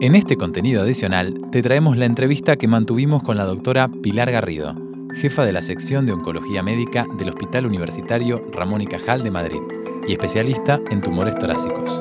En este contenido adicional te traemos la entrevista que mantuvimos con la doctora Pilar Garrido, jefa de la sección de Oncología Médica del Hospital Universitario Ramón y Cajal de Madrid y especialista en tumores torácicos.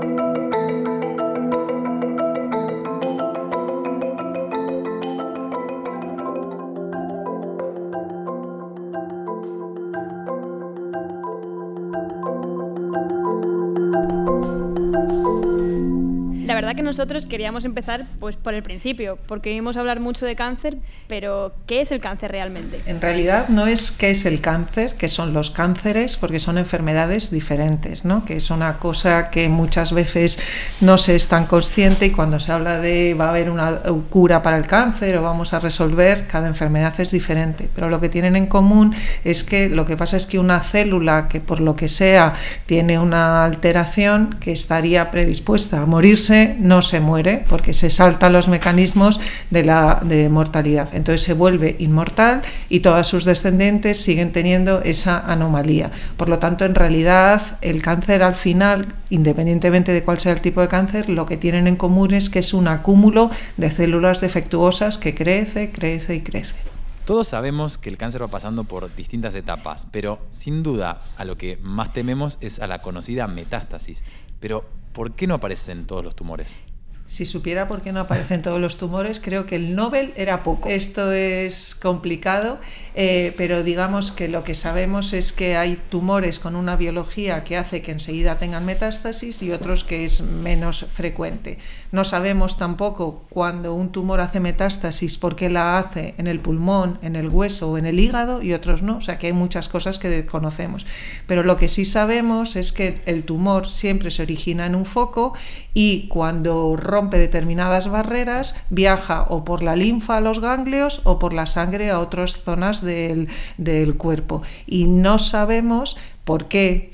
Nosotros queríamos empezar pues por el principio, porque vimos hablar mucho de cáncer, pero ¿qué es el cáncer realmente? En realidad no es qué es el cáncer, que son los cánceres, porque son enfermedades diferentes, ¿no? Que es una cosa que muchas veces no se es tan consciente y cuando se habla de va a haber una cura para el cáncer o vamos a resolver, cada enfermedad es diferente, pero lo que tienen en común es que lo que pasa es que una célula que por lo que sea tiene una alteración que estaría predispuesta a morirse no se muere porque se saltan los mecanismos de la de mortalidad. Entonces se vuelve inmortal y todas sus descendientes siguen teniendo esa anomalía. Por lo tanto, en realidad, el cáncer al final, independientemente de cuál sea el tipo de cáncer, lo que tienen en común es que es un acúmulo de células defectuosas que crece, crece y crece. Todos sabemos que el cáncer va pasando por distintas etapas, pero sin duda a lo que más tememos es a la conocida metástasis. Pero, ¿por qué no aparecen todos los tumores? Si supiera por qué no aparecen todos los tumores, creo que el Nobel era poco. Esto es complicado, eh, pero digamos que lo que sabemos es que hay tumores con una biología que hace que enseguida tengan metástasis y otros que es menos frecuente. No sabemos tampoco cuando un tumor hace metástasis por qué la hace en el pulmón, en el hueso o en el hígado y otros no. O sea que hay muchas cosas que desconocemos. Pero lo que sí sabemos es que el tumor siempre se origina en un foco y cuando rompe determinadas barreras viaja o por la linfa a los ganglios o por la sangre a otras zonas del, del cuerpo. Y no sabemos por qué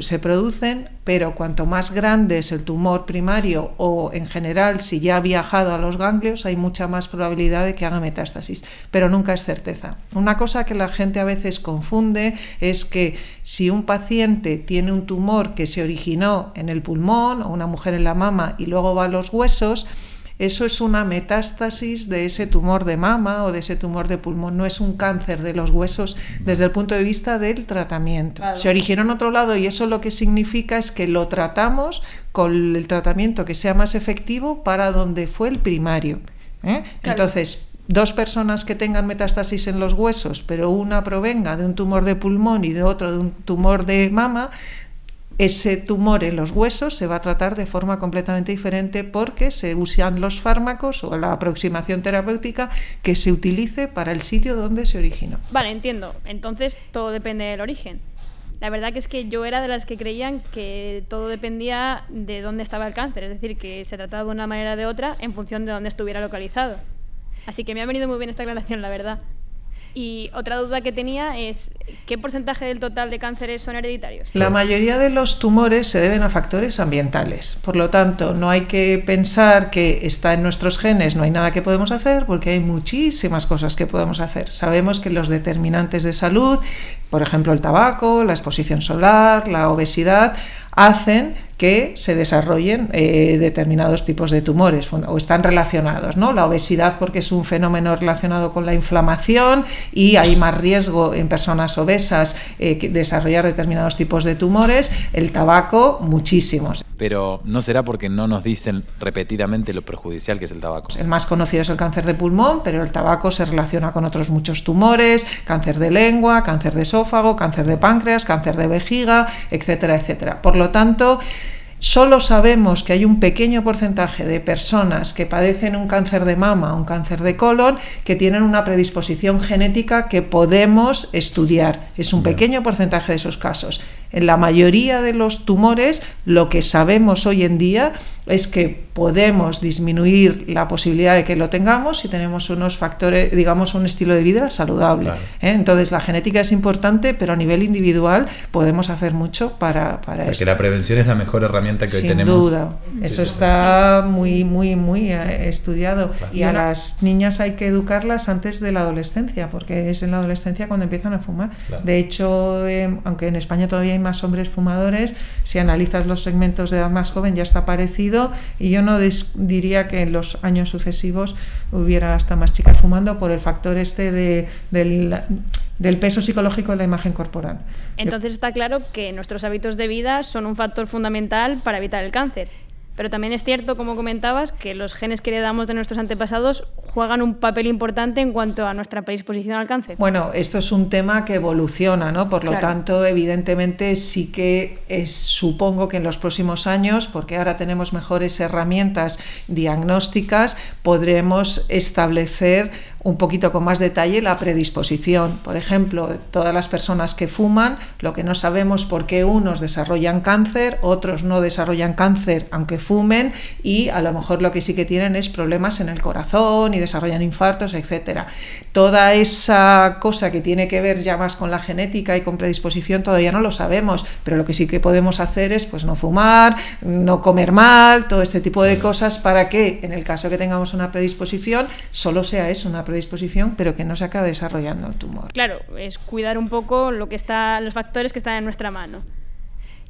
se producen, pero cuanto más grande es el tumor primario o en general si ya ha viajado a los ganglios, hay mucha más probabilidad de que haga metástasis, pero nunca es certeza. Una cosa que la gente a veces confunde es que si un paciente tiene un tumor que se originó en el pulmón o una mujer en la mama y luego va a los huesos, eso es una metástasis de ese tumor de mama o de ese tumor de pulmón, no es un cáncer de los huesos desde el punto de vista del tratamiento. Se originó en otro lado y eso lo que significa es que lo tratamos con el tratamiento que sea más efectivo para donde fue el primario. ¿eh? Entonces, dos personas que tengan metástasis en los huesos, pero una provenga de un tumor de pulmón y de otro de un tumor de mama, ese tumor en los huesos se va a tratar de forma completamente diferente porque se usan los fármacos o la aproximación terapéutica que se utilice para el sitio donde se originó. Vale, entiendo. Entonces todo depende del origen. La verdad es que yo era de las que creían que todo dependía de dónde estaba el cáncer, es decir, que se trataba de una manera o de otra en función de dónde estuviera localizado. Así que me ha venido muy bien esta aclaración, la verdad. Y otra duda que tenía es, ¿qué porcentaje del total de cánceres son hereditarios? La mayoría de los tumores se deben a factores ambientales. Por lo tanto, no hay que pensar que está en nuestros genes, no hay nada que podemos hacer, porque hay muchísimas cosas que podemos hacer. Sabemos que los determinantes de salud, por ejemplo el tabaco, la exposición solar, la obesidad, hacen que se desarrollen eh, determinados tipos de tumores o están relacionados. ¿no? La obesidad porque es un fenómeno relacionado con la inflamación y hay más riesgo en personas obesas eh, desarrollar determinados tipos de tumores. El tabaco, muchísimos. Pero no será porque no nos dicen repetidamente lo perjudicial que es el tabaco. El más conocido es el cáncer de pulmón, pero el tabaco se relaciona con otros muchos tumores, cáncer de lengua, cáncer de esófago, cáncer de páncreas, cáncer de vejiga, etcétera, etcétera. Por lo tanto, Solo sabemos que hay un pequeño porcentaje de personas que padecen un cáncer de mama, un cáncer de colon, que tienen una predisposición genética que podemos estudiar. Es un pequeño porcentaje de esos casos. En la mayoría de los tumores, lo que sabemos hoy en día es que podemos disminuir la posibilidad de que lo tengamos si tenemos unos factores, digamos, un estilo de vida saludable. ¿eh? Entonces, la genética es importante, pero a nivel individual podemos hacer mucho para, para o sea, que la prevención es la mejor herramienta que hoy tenemos. Sin duda. Eso está muy, muy, muy eh, estudiado. Y a las niñas hay que educarlas antes de la adolescencia, porque es en la adolescencia cuando empiezan a fumar. De hecho, eh, aunque en España todavía más hombres fumadores. Si analizas los segmentos de edad más joven ya está parecido y yo no diría que en los años sucesivos hubiera hasta más chicas fumando por el factor este de, del, del peso psicológico de la imagen corporal. Entonces está claro que nuestros hábitos de vida son un factor fundamental para evitar el cáncer. Pero también es cierto, como comentabas, que los genes que heredamos de nuestros antepasados juegan un papel importante en cuanto a nuestra predisposición al cáncer. Bueno, esto es un tema que evoluciona, ¿no? Por lo tanto, evidentemente sí que es, supongo que en los próximos años, porque ahora tenemos mejores herramientas diagnósticas, podremos establecer un poquito con más detalle la predisposición. Por ejemplo, todas las personas que fuman, lo que no sabemos por qué unos desarrollan cáncer, otros no desarrollan cáncer aunque fumen y a lo mejor lo que sí que tienen es problemas en el corazón y desarrollan infartos, etcétera. Toda esa cosa que tiene que ver ya más con la genética y con predisposición todavía no lo sabemos, pero lo que sí que podemos hacer es pues no fumar, no comer mal, todo este tipo de cosas para que en el caso que tengamos una predisposición solo sea eso, una predisposición, pero que no se acabe desarrollando el tumor. Claro, es cuidar un poco lo que está, los factores que están en nuestra mano.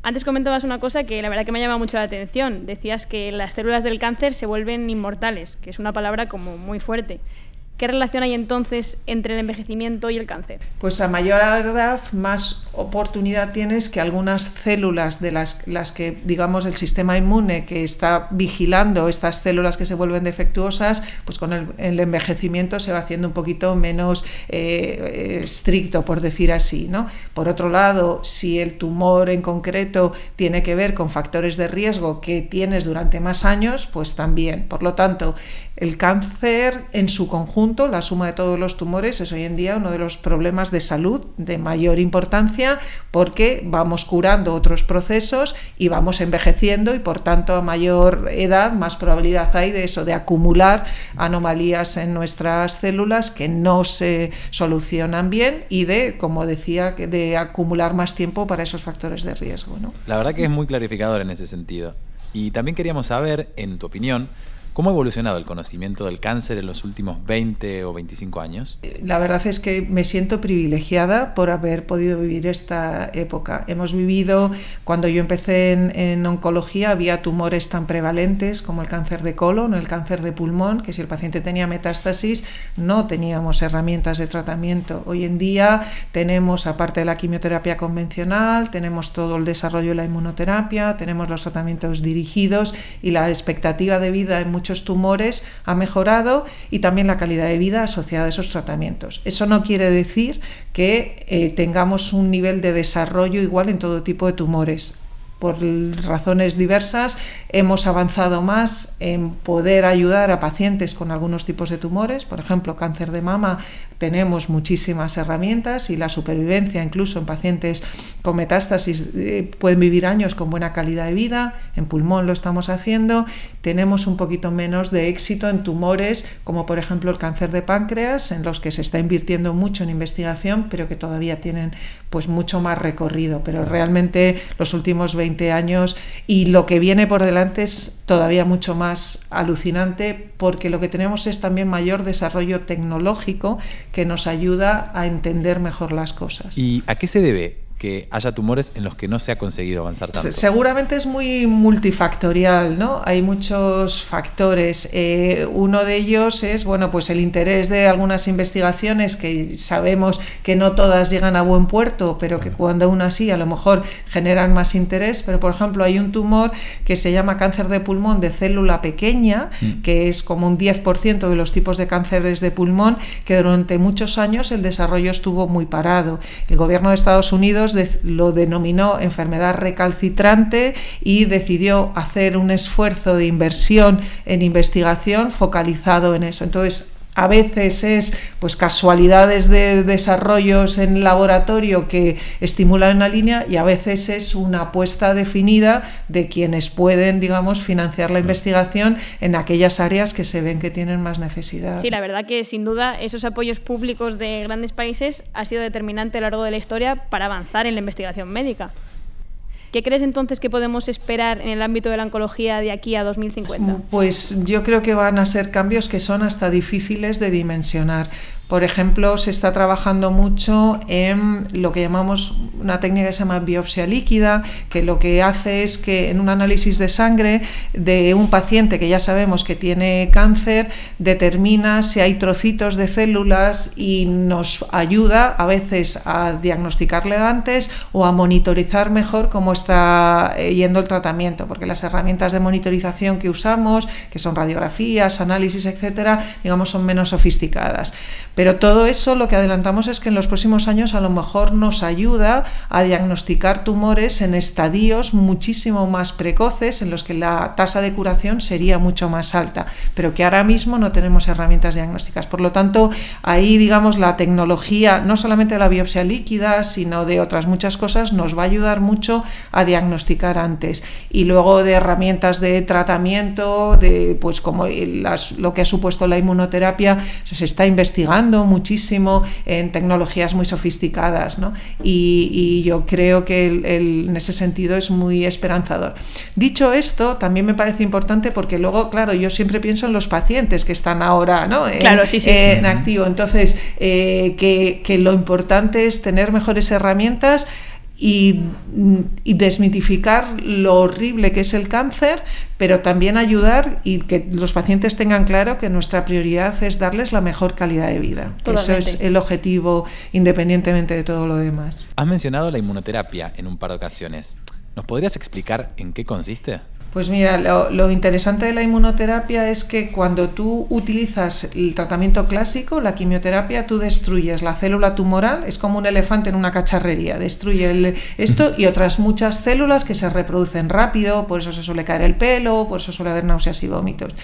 Antes comentabas una cosa que la verdad que me llama mucho la atención. Decías que las células del cáncer se vuelven inmortales, que es una palabra como muy fuerte. ¿Qué relación hay entonces entre el envejecimiento y el cáncer? Pues a mayor edad más oportunidad tienes que algunas células de las, las que, digamos, el sistema inmune que está vigilando estas células que se vuelven defectuosas, pues con el, envejecimiento se va haciendo un poquito menos eh, estricto, por decir así. ¿no? Por otro lado, si el tumor en concreto tiene que ver con factores de riesgo que tienes durante más años, pues también. Por lo tanto, el cáncer en su conjunto, la suma de todos los tumores, es hoy en día uno de los problemas de salud de mayor importancia porque vamos curando otros procesos y vamos envejeciendo y por tanto a mayor edad más probabilidad hay de eso, de acumular anomalías en nuestras células que no se solucionan bien y de, como decía, de acumular más tiempo para esos factores de riesgo. La verdad que es muy clarificador en ese sentido. Y también queríamos saber, en tu opinión, ¿Cómo ha evolucionado el conocimiento del cáncer en los últimos 20 o 25 años? La verdad es que me siento privilegiada por haber podido vivir esta época. Hemos vivido, cuando yo empecé en, oncología, había tumores tan prevalentes como el cáncer de colon, el cáncer de pulmón, que si el paciente tenía metástasis no teníamos herramientas de tratamiento. Hoy en día tenemos, aparte de la quimioterapia convencional, tenemos todo el desarrollo de la inmunoterapia, tenemos los tratamientos dirigidos y la expectativa de vida en muchos tumores ha mejorado y también la calidad de vida asociada a esos tratamientos. Eso no quiere decir que eh, tengamos un nivel de desarrollo igual en todo tipo de tumores por razones diversas, hemos avanzado más en poder ayudar a pacientes con algunos tipos de tumores, por ejemplo, cáncer de mama, tenemos muchísimas herramientas y la supervivencia incluso en pacientes con metástasis eh, pueden vivir años con buena calidad de vida, en pulmón lo estamos haciendo, tenemos un poquito menos de éxito en tumores como por ejemplo el cáncer de páncreas, en los que se está invirtiendo mucho en investigación, pero que todavía tienen pues mucho más recorrido, pero realmente los últimos 20 años y lo que viene por delante es todavía mucho más alucinante porque lo que tenemos es también mayor desarrollo tecnológico que nos ayuda a entender mejor las cosas. ¿Y a qué se debe que haya tumores en los que no se ha conseguido avanzar tanto? Seguramente es muy multifactorial, ¿no? Hay muchos factores. Eh, uno de ellos es, bueno, pues el interés de algunas investigaciones que sabemos que no todas llegan a buen puerto, pero que cuando aún así a lo mejor generan más interés. Pero, por ejemplo, hay un tumor que se llama cáncer de pulmón de célula pequeña, mm. que es como un 10% de los tipos de cánceres de pulmón, que durante muchos años el desarrollo estuvo muy parado. El gobierno de Estados Unidos lo denominó enfermedad recalcitrante y decidió hacer un esfuerzo de inversión en investigación focalizado en eso. Entonces, a veces es pues casualidades de desarrollos en laboratorio que estimulan una línea y a veces es una apuesta definida de quienes pueden, digamos, financiar la investigación en aquellas áreas que se ven que tienen más necesidad. Sí, la verdad que sin duda esos apoyos públicos de grandes países ha sido determinante a lo largo de la historia para avanzar en la investigación médica. ¿Qué crees entonces que podemos esperar en el ámbito de la oncología de aquí a 2050? Pues yo creo que van a ser cambios que son hasta difíciles de dimensionar Por ejemplo, se está trabajando mucho en lo que llamamos una técnica que se llama biopsia líquida, que lo que hace es que en un análisis de sangre de un paciente que ya sabemos que tiene cáncer, determina si hay trocitos de células y nos ayuda a veces a diagnosticarle antes o a monitorizar mejor cómo está eh, yendo el tratamiento, porque las herramientas de monitorización que usamos, que son radiografías, análisis, etcétera, digamos, son menos sofisticadas. Pero todo eso lo que adelantamos es que en los próximos años a lo mejor nos ayuda a diagnosticar tumores en estadios muchísimo más precoces en los que la tasa de curación sería mucho más alta, pero que ahora mismo no tenemos herramientas diagnósticas. Por lo tanto, ahí digamos la tecnología, no solamente de la biopsia líquida, sino de otras muchas cosas, nos va a ayudar mucho a diagnosticar antes. Y luego de herramientas de tratamiento, de pues como lo que ha supuesto la inmunoterapia, se está investigando muchísimo en tecnologías muy sofisticadas y, yo creo que en ese sentido es muy esperanzador. Dicho esto, también me parece importante porque luego, claro, yo siempre pienso en los pacientes que están ahora en, activo. Entonces, eh, que lo importante es tener mejores herramientas y, desmitificar lo horrible que es el cáncer, pero también ayudar y que los pacientes tengan claro que nuestra prioridad es darles la mejor calidad de vida. Eso es el objetivo independientemente de todo lo demás. Has mencionado la inmunoterapia en un par de ocasiones. ¿Nos podrías explicar en qué consiste? Pues mira, lo, interesante de la inmunoterapia es que cuando tú utilizas el tratamiento clásico, la quimioterapia, tú destruyes la célula tumoral, es como un elefante en una cacharrería, destruye esto y otras muchas células que se reproducen rápido, por eso se suele caer el pelo, por eso suele haber náuseas y vómitos.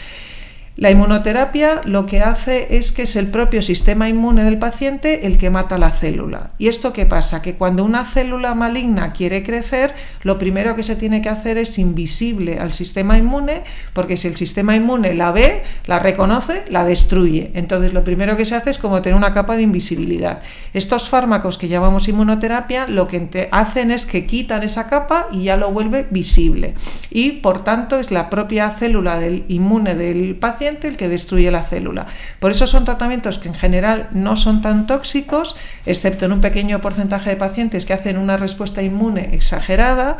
La inmunoterapia lo que hace es que es el propio sistema inmune del paciente el que mata la célula. ¿Y esto qué pasa? Que cuando una célula maligna quiere crecer, lo primero que se tiene que hacer es invisible al sistema inmune, porque si el sistema inmune la ve, la reconoce, la destruye. Entonces lo primero que se hace es como tener una capa de invisibilidad. Estos fármacos que llamamos inmunoterapia lo que hacen es que quitan esa capa y ya lo vuelve visible. Y por tanto es la propia célula del inmune del paciente el que destruye la célula. Por eso son tratamientos que en general no son tan tóxicos, excepto en un pequeño porcentaje de pacientes que hacen una respuesta inmune exagerada.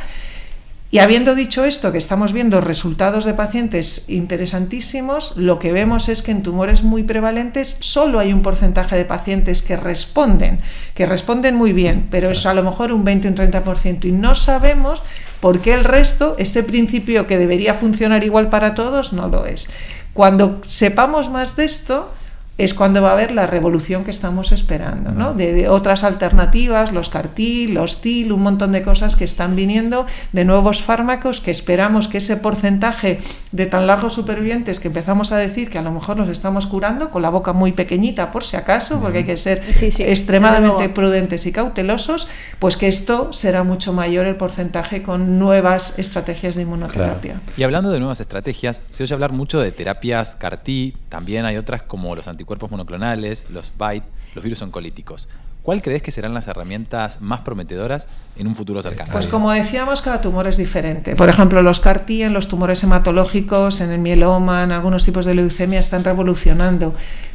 Y habiendo dicho esto, que estamos viendo resultados de pacientes interesantísimos, lo que vemos es que en tumores muy prevalentes solo hay un porcentaje de pacientes que responden, que responden muy bien, pero es a lo mejor un 20 o un 30%. Y no sabemos por qué el resto, ese principio que debería funcionar igual para todos, no lo es. Cuando sepamos más de esto, es cuando va a haber la revolución que estamos esperando, ¿no? De, otras alternativas, los CAR-T, los TIL, un montón de cosas que están viniendo, de nuevos fármacos que esperamos que ese porcentaje de tan largos supervivientes que empezamos a decir que a lo mejor nos estamos curando con la boca muy pequeñita por si acaso, porque hay que ser extremadamente prudentes y cautelosos, pues que esto será mucho mayor el porcentaje con nuevas estrategias de inmunoterapia. Y hablando de nuevas estrategias, se oye hablar mucho de terapias CAR-T, también hay otras como los anticuerpos cuerpos monoclonales, los BITE, los virus oncolíticos. ¿Cuál crees que serán las herramientas más prometedoras en un futuro cercano? Pues como decíamos, cada tumor es diferente. Por ejemplo, los CAR-T en los tumores hematológicos, en el mieloma, en algunos tipos de leucemia están revolucionando.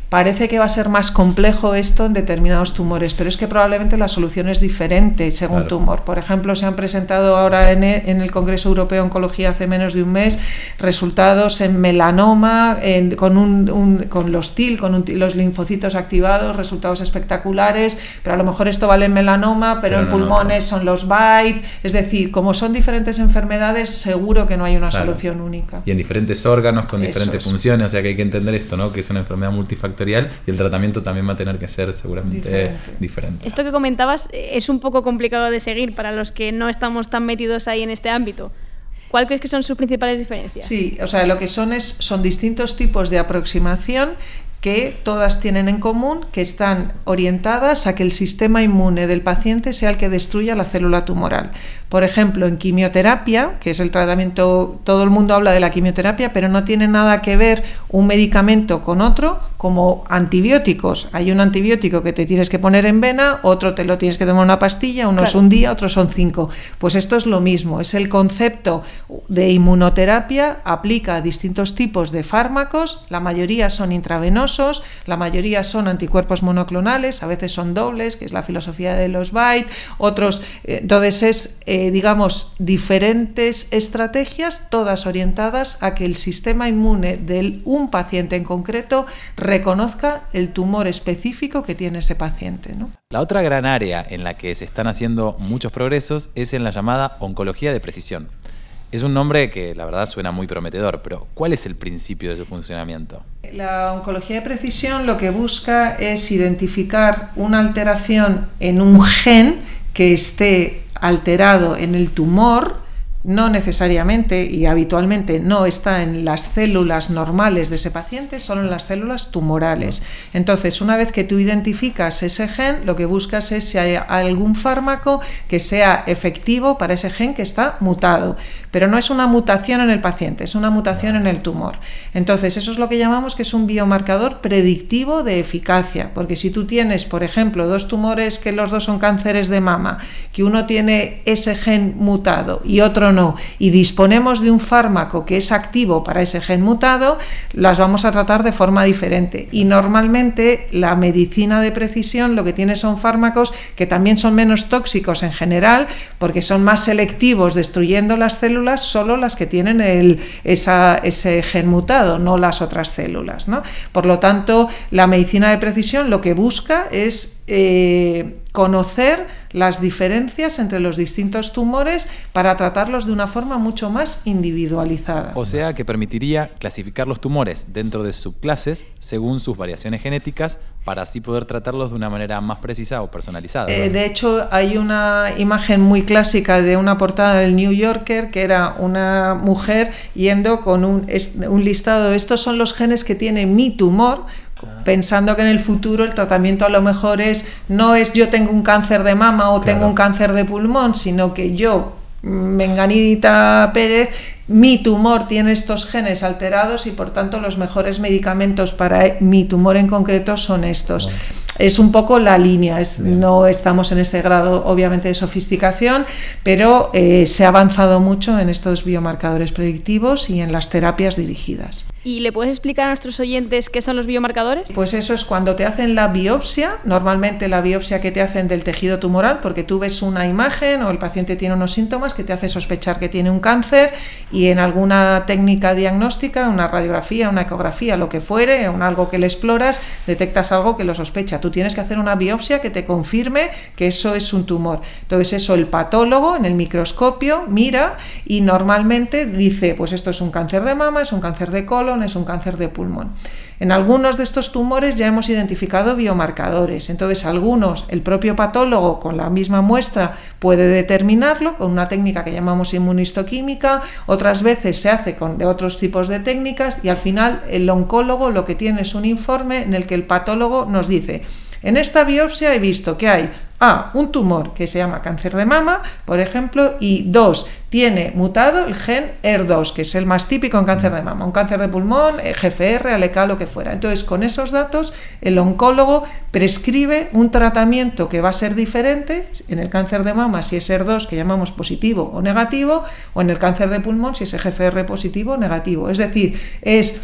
Parece que va a ser más complejo esto en determinados tumores, pero es que probablemente la solución es diferente según tumor. Por ejemplo, se han presentado ahora en el, Congreso Europeo de Oncología hace menos de un mes resultados en melanoma, con, un, con los TIL, con los linfocitos activados, resultados espectaculares, pero a lo mejor esto vale en melanoma, pero, en pulmones son los BITE. Es decir, como son diferentes enfermedades, seguro que no hay una solución única. Y en diferentes órganos, con diferentes funciones, o sea que hay que entender esto, ¿no? que es una enfermedad multifactorial y el tratamiento también va a tener que ser seguramente diferente. Esto que comentabas eh, es un poco complicado de seguir para los que no estamos tan metidos ahí en este ámbito. ¿Cuál crees que son sus principales diferencias? Sí, o sea, lo que son es son distintos tipos de aproximación que todas tienen en común que están orientadas a que el sistema inmune del paciente sea el que destruya la célula tumoral. Por ejemplo, en quimioterapia, que es el tratamiento, todo el mundo habla de la quimioterapia, pero no tiene nada que ver un medicamento con otro, como antibióticos. Hay un antibiótico que te tienes que poner en vena, otro te lo tienes que tomar una pastilla, uno es un día, otros son cinco. Pues esto es lo mismo, es el concepto de inmunoterapia, aplica a distintos tipos de fármacos, la mayoría son intravenosos, la mayoría son anticuerpos monoclonales, a veces son dobles, que es la filosofía de los Byte, otros, eh, entonces es, eh, digamos, diferentes estrategias, todas orientadas a que el sistema inmune de un paciente en concreto reconozca el tumor específico que tiene ese paciente. La otra gran área en la que se están haciendo muchos progresos es en la llamada oncología de precisión. Es un nombre que la verdad suena muy prometedor, pero ¿cuál es el principio de su funcionamiento? La oncología de precisión lo que busca es identificar una alteración en un gen que esté alterado en el tumor no necesariamente y habitualmente no está en las células normales de ese paciente, solo en las células tumorales. Entonces, una vez que tú identificas ese gen, lo que buscas es si hay algún fármaco que sea efectivo para ese gen que está mutado. Pero no es una mutación en el paciente, es una mutación en el tumor. Entonces, eso es lo que llamamos que es un biomarcador predictivo de eficacia, porque si tú tienes, por ejemplo, dos tumores que los dos son cánceres de mama, que uno tiene ese gen mutado y otro no, y disponemos de un fármaco que es activo para ese gen mutado, las vamos a tratar de forma diferente. Y normalmente la medicina de precisión lo que tiene son fármacos que también son menos tóxicos en general, porque son más selectivos destruyendo las células, solo las que tienen el, ese gen mutado, no las otras células. ¿no? Por lo tanto, la medicina de precisión lo que busca es eh, conocer las diferencias entre los distintos tumores para tratarlos de una forma mucho más individualizada. O sea que permitiría clasificar los tumores dentro de subclases según sus variaciones genéticas para así poder tratarlos de una manera más precisa o personalizada. Eh, de hecho, hay una imagen muy clásica de una portada del New Yorker que era una mujer yendo con un, un listado, estos son los genes que tiene mi tumor, pensando que en el futuro el tratamiento a lo mejor es no es yo tengo un cáncer de mama o tengo un cáncer de pulmón, sino que yo Menganita Pérez, mi tumor tiene estos genes alterados y por tanto los mejores medicamentos para mi tumor en concreto son estos. Es un poco la línea, no estamos en este grado obviamente de sofisticación, pero eh, se ha avanzado mucho en estos biomarcadores predictivos y en las terapias dirigidas. ¿Y le puedes explicar a nuestros oyentes qué son los biomarcadores? Pues eso es cuando te hacen la biopsia, normalmente la biopsia que te hacen del tejido tumoral, porque tú ves una imagen o el paciente tiene unos síntomas que te hace sospechar que tiene un cáncer y en alguna técnica diagnóstica, una radiografía, una ecografía, lo que fuere, en algo que le exploras, detectas algo que lo sospecha. Tú tienes que hacer una biopsia que te confirme que eso es un tumor. Entonces eso el patólogo en el microscopio mira y normalmente dice, pues esto es un cáncer de mama, es un cáncer de colon, es un cáncer de pulmón. En algunos de estos tumores ya hemos identificado biomarcadores, entonces algunos el propio patólogo con la misma muestra puede determinarlo con una técnica que llamamos inmunistoquímica, otras veces se hace con de otros tipos de técnicas y al final el oncólogo lo que tiene es un informe en el que el patólogo nos dice en esta biopsia he visto que hay A, un tumor que se llama cáncer de mama, por ejemplo, y dos, tiene mutado el gen ER2, que es el más típico en cáncer de mama, un cáncer de pulmón, eh, GFR, ALK, lo que fuera. Entonces, con esos datos, el oncólogo prescribe un tratamiento que va a ser diferente en el cáncer de mama si es ER2, que llamamos positivo o negativo, o en el cáncer de pulmón si es GFR positivo o negativo. Es decir, es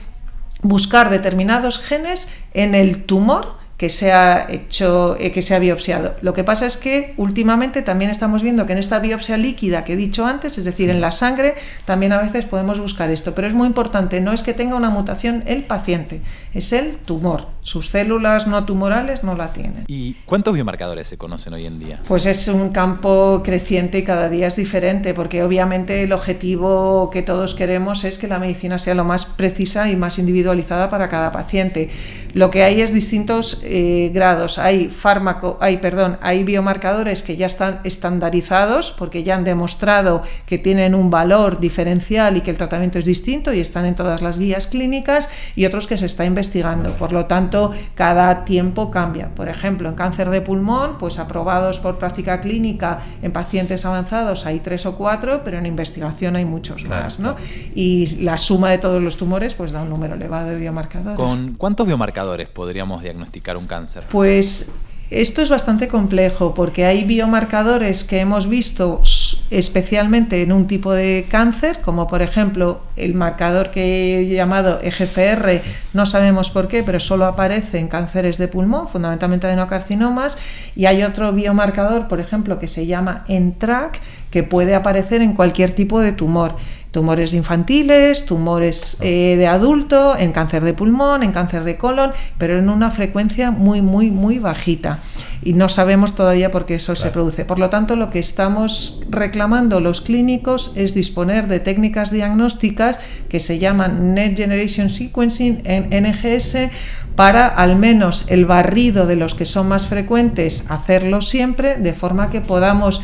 buscar determinados genes en el tumor que se ha hecho, eh, que se ha biopsiado. Lo que pasa es que últimamente también estamos viendo que en esta biopsia líquida que he dicho antes, es decir, en la sangre, también a veces podemos buscar esto. Pero es muy importante, no es que tenga una mutación el paciente, es el tumor. Sus células no tumorales no la tienen. ¿Y cuántos biomarcadores se conocen hoy en día? Pues es un campo creciente y cada día es diferente, porque obviamente el objetivo que todos queremos es que la medicina sea lo más precisa y más individualizada para cada paciente. Lo que hay es distintos eh, grados. Hay fármaco, hay, perdón, hay biomarcadores que ya están estandarizados porque ya han demostrado que tienen un valor diferencial y que el tratamiento es distinto y están en todas las guías clínicas y otros que se está investigando. Por lo tanto, cada tiempo cambia. Por ejemplo, en cáncer de pulmón, pues aprobados por práctica clínica en pacientes avanzados hay tres o cuatro, pero en investigación hay muchos más, ¿no? Y la suma de todos los tumores pues da un número elevado de biomarcadores. ¿Con cuántos biomarcadores podríamos diagnosticar un cáncer? Pues esto es bastante complejo porque hay biomarcadores que hemos visto especialmente en un tipo de cáncer, como por ejemplo el marcador que he llamado EGFR, no sabemos por qué, pero solo aparece en cánceres de pulmón, fundamentalmente adenocarcinomas, y hay otro biomarcador, por ejemplo, que se llama ENTRAC, que puede aparecer en cualquier tipo de tumor tumores infantiles, tumores eh, de adulto, en cáncer de pulmón, en cáncer de colon, pero en una frecuencia muy, muy, muy bajita. Y no sabemos todavía por qué eso se produce. Por lo tanto, lo que estamos reclamando los clínicos es disponer de técnicas diagnósticas que se llaman Net Generation Sequencing, en NGS, para al menos el barrido de los que son más frecuentes, hacerlo siempre, de forma que podamos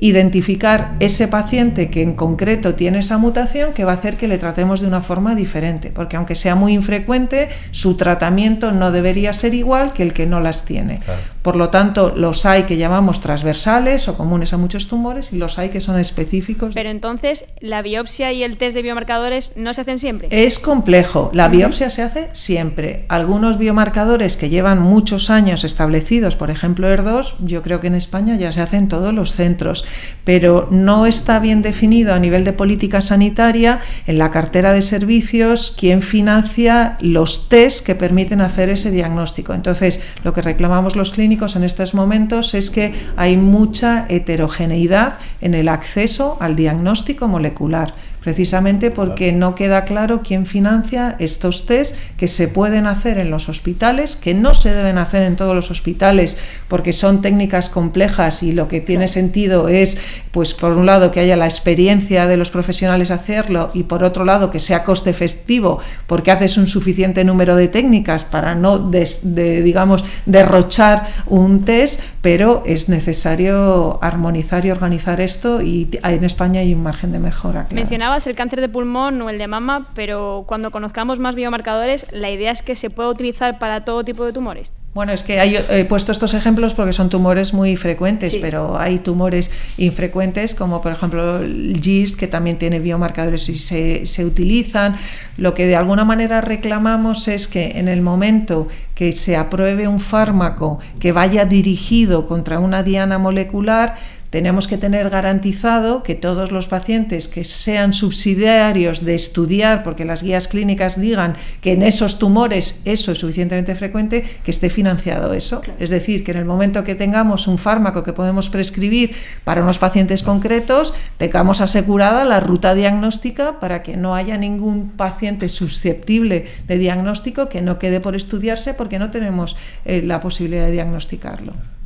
identificar ese paciente que en concreto tiene esa mutación que va a hacer que le tratemos de una forma diferente, porque aunque sea muy infrecuente, su tratamiento no debería ser igual que el que no las tiene. Por lo tanto, los hay que llamamos transversales o comunes a muchos tumores y los hay que son específicos. Pero entonces, ¿la biopsia y el test de biomarcadores no se hacen siempre? Es complejo. La biopsia se hace siempre. Algunos biomarcadores que llevan muchos años establecidos, por ejemplo ER2, yo creo que en España ya se hacen todos los centros pero no está bien definido a nivel de política sanitaria en la cartera de servicios quién financia los test que permiten hacer ese diagnóstico. Entonces, lo que reclamamos los clínicos en estos momentos es que hay mucha heterogeneidad en el acceso al diagnóstico molecular precisamente porque no queda claro quién financia estos test que se pueden hacer en los hospitales, que no se deben hacer en todos los hospitales porque son técnicas complejas y lo que tiene sentido es, pues por un lado, que haya la experiencia de los profesionales hacerlo y por otro lado, que sea coste efectivo porque haces un suficiente número de técnicas para no, digamos, derrochar un test, pero es necesario armonizar y organizar esto y en España hay un margen de mejora. Mencionabas el cáncer de pulmón o el de mama, pero cuando conozcamos más biomarcadores, la idea es que se pueda utilizar para todo tipo de tumores. Bueno, es que he puesto estos ejemplos porque son tumores muy frecuentes, pero hay tumores infrecuentes como por ejemplo el GIST que también tiene biomarcadores y se, se utilizan. Lo que de alguna manera reclamamos es que en el momento que se apruebe un fármaco que vaya dirigido contra una diana molecular, tenemos que tener garantizado que todos los pacientes que sean subsidiarios de estudiar, porque las guías clínicas digan que en esos tumores eso es suficientemente frecuente, que esté financiado eso. Es decir, que en el momento que tengamos un fármaco que podemos prescribir para unos pacientes concretos, tengamos asegurada la ruta diagnóstica para que no haya ningún paciente susceptible de diagnóstico que no quede por estudiarse porque no tenemos eh, la posibilidad de diagnosticarlo.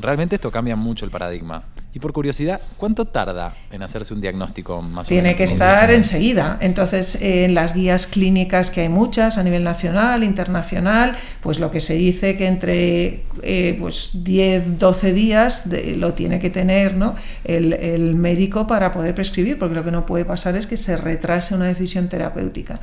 Realmente esto cambia mucho el paradigma. Y por curiosidad, ¿cuánto tarda en hacerse un diagnóstico más Tiene o menos? que estar enseguida. Entonces, en las guías clínicas que hay muchas a nivel nacional, internacional, pues lo que se dice que entre eh, pues 10, 12 días lo tiene que tener ¿no? el, el médico para poder prescribir, porque lo que no puede pasar es que se retrase una decisión terapéutica.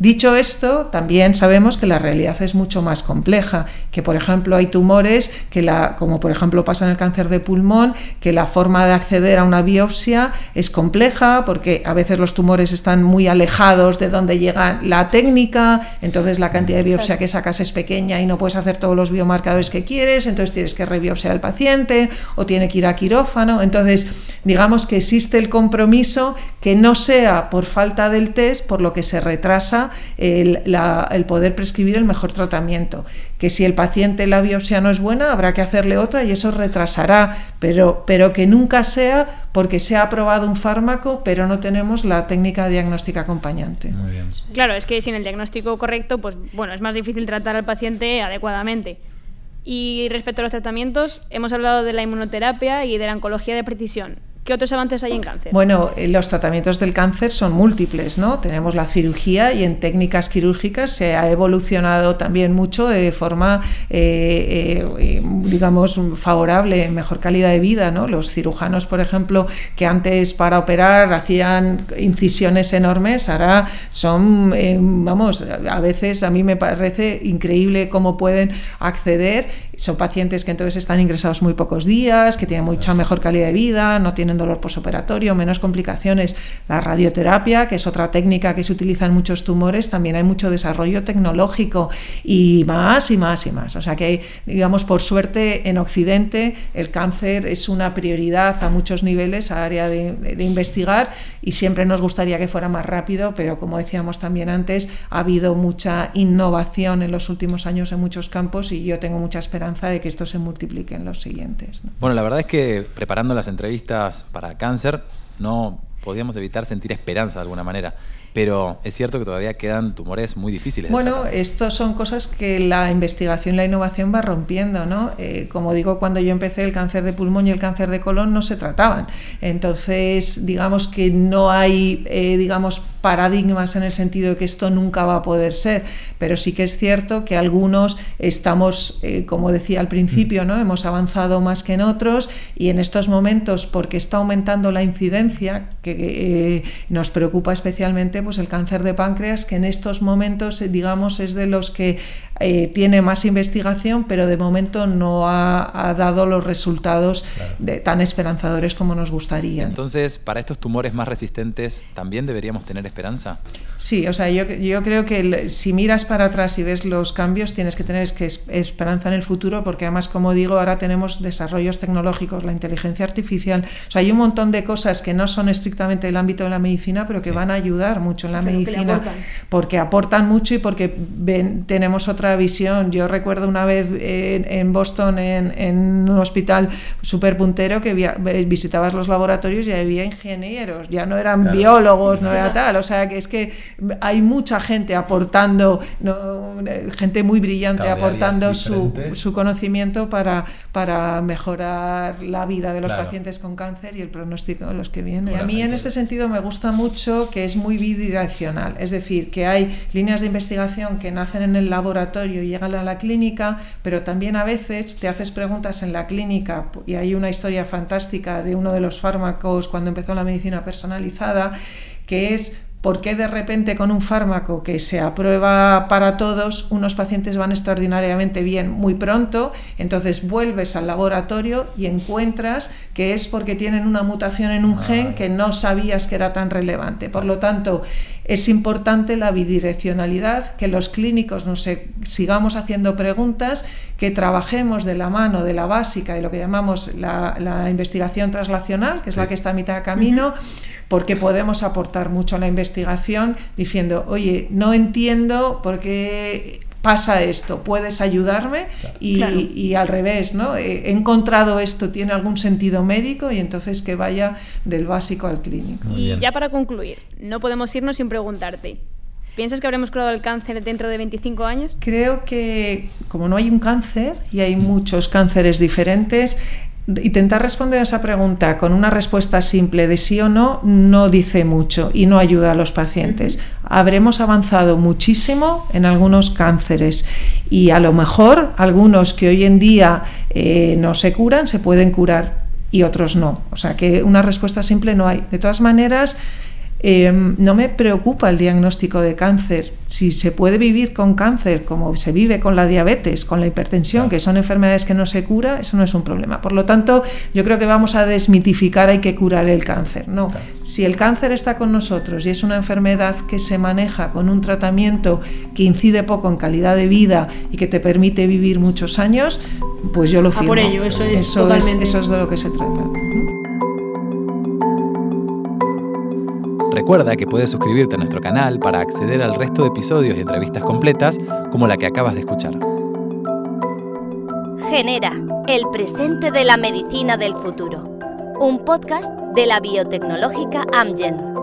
Dicho esto, también sabemos que la realidad es mucho más compleja, que por ejemplo hay tumores que la, como por ejemplo pasa en el cáncer de pulmón, que la forma de acceder a una biopsia es compleja porque a veces los tumores están muy alejados de donde llega la técnica, entonces la cantidad de biopsia que sacas es pequeña y no puedes hacer todos los biomarcadores que quieres, entonces tienes que rebiopsiar al paciente o tiene que ir a quirófano, entonces digamos que existe el compromiso que no sea por falta del test por lo que se retrasa el, poder prescribir el mejor tratamiento. Que si el paciente la biopsia no es buena, habrá que hacerle otra y eso retrasará, pero, pero que nunca sea porque se ha aprobado un fármaco, pero no tenemos la técnica diagnóstica acompañante. Claro, es que sin el diagnóstico correcto, pues bueno, es más difícil tratar al paciente adecuadamente. Y respecto a los tratamientos, hemos hablado de la inmunoterapia y de la oncología de precisión. ¿Qué otros avances hay en cáncer? Bueno, eh, los tratamientos del cáncer son múltiples, ¿no? Tenemos la cirugía y en técnicas quirúrgicas se ha evolucionado también mucho de forma, eh, eh, digamos, favorable, mejor calidad de vida, ¿no? Los cirujanos, por ejemplo, que antes para operar hacían incisiones enormes, ahora son, vamos, a veces a mí me parece increíble cómo pueden acceder. Son pacientes que entonces están ingresados muy pocos días, que tienen mucha mejor calidad de vida, no tienen dolor posoperatorio, menos complicaciones. La radioterapia, que es otra técnica que se utiliza en muchos tumores, también hay mucho desarrollo tecnológico y más y más y más. O sea que, digamos, por suerte en Occidente el cáncer es una prioridad a muchos niveles, a área de, de investigar y siempre nos gustaría que fuera más rápido, pero como decíamos también antes, ha habido mucha innovación en los últimos años en muchos campos y yo tengo mucha esperanza de que esto se multiplique en los siguientes. Bueno, la verdad es que preparando las entrevistas para cáncer, no podíamos evitar sentir esperanza de alguna manera. Pero es cierto que todavía quedan tumores muy difíciles. Bueno, estos son cosas que la investigación la innovación va rompiendo, ¿no? Eh, como digo, cuando yo empecé el cáncer de pulmón y el cáncer de colon no se trataban. Entonces, digamos que no hay, eh, digamos, paradigmas en el sentido de que esto nunca va a poder ser, pero sí que es cierto que algunos estamos, eh, como decía al principio, ¿no? Hemos avanzado más que en otros y en estos momentos, porque está aumentando la incidencia, que nos preocupa especialmente, pues el cáncer de páncreas, que en estos momentos, eh, digamos, es de los que eh, tiene más investigación, pero de momento no ha, dado los resultados tan esperanzadores como nos gustaría. Entonces, para estos tumores más resistentes, ¿también deberíamos tener esperanza? Sí, o sea, yo, yo creo que si miras para atrás y ves los cambios, tienes que tener que esperanza en el futuro, porque además, como digo, ahora tenemos desarrollos tecnológicos, la inteligencia artificial, o sea, hay un montón de cosas que no son estrictamente el ámbito de la medicina, pero que van a ayudar mucho en la medicina, porque aportan mucho y porque ven, tenemos otra visión. Yo recuerdo una vez en, Boston, en, un hospital súper puntero, que visitabas los laboratorios y había ingenieros, ya no eran biólogos, no era tal. O sea, que es que hay mucha gente aportando, gente muy brillante aportando su, su, conocimiento para, para mejorar la vida de los pacientes con cáncer y el pronóstico de los que vienen. a mí en ese sentido me gusta mucho que es muy bidireccional, es decir, que hay líneas de investigación que nacen en el laboratorio y llegan a la clínica, pero también a veces te haces preguntas en la clínica y hay una historia fantástica de uno de los fármacos cuando empezó la medicina personalizada, que es ¿Por qué de repente con un fármaco que se aprueba para todos, unos pacientes van extraordinariamente bien muy pronto? Entonces vuelves al laboratorio y encuentras que es porque tienen una mutación en un gen que no sabías que era tan relevante. Por lo tanto, es importante la bidireccionalidad, que los clínicos nos sigamos haciendo preguntas, que trabajemos de la mano de la básica, de lo que llamamos la, investigación translacional, que es la que está a mitad de camino porque podemos aportar mucho a la investigación diciendo, oye, no entiendo por qué pasa esto, puedes ayudarme y, al revés, ¿no? He encontrado esto, tiene algún sentido médico y entonces que vaya del básico al clínico. y ya para concluir, no podemos irnos sin preguntarte, ¿Piensas que habremos curado el cáncer dentro de 25 años? Creo que como no hay un cáncer y hay muchos cánceres diferentes, Intentar responder a esa pregunta con una respuesta simple de sí o no no dice mucho y no ayuda a los pacientes. Habremos avanzado muchísimo en algunos cánceres y a lo mejor algunos que hoy en día eh, no se curan se pueden curar y otros no. O sea que una respuesta simple no hay. De todas maneras, Em, no me preocupa el diagnóstico de cáncer. Si se puede vivir con cáncer como se vive con la diabetes, con la hipertensión, que son enfermedades que no se cura, eso no es un problema. Por lo tanto, yo creo que vamos a desmitificar, hay que curar el cáncer. No, si el cáncer está con nosotros y es una enfermedad que se maneja con un tratamiento que incide poco en calidad de vida y que te permite vivir muchos años, pues yo lo firmo. por ello, eso es, eso es de lo que se trata. Recuerda que puedes suscribirte a nuestro canal para acceder al resto de episodios y entrevistas completas como la que acabas de escuchar. Genera, el presente de la medicina del futuro. Un podcast de la biotecnológica Amgen.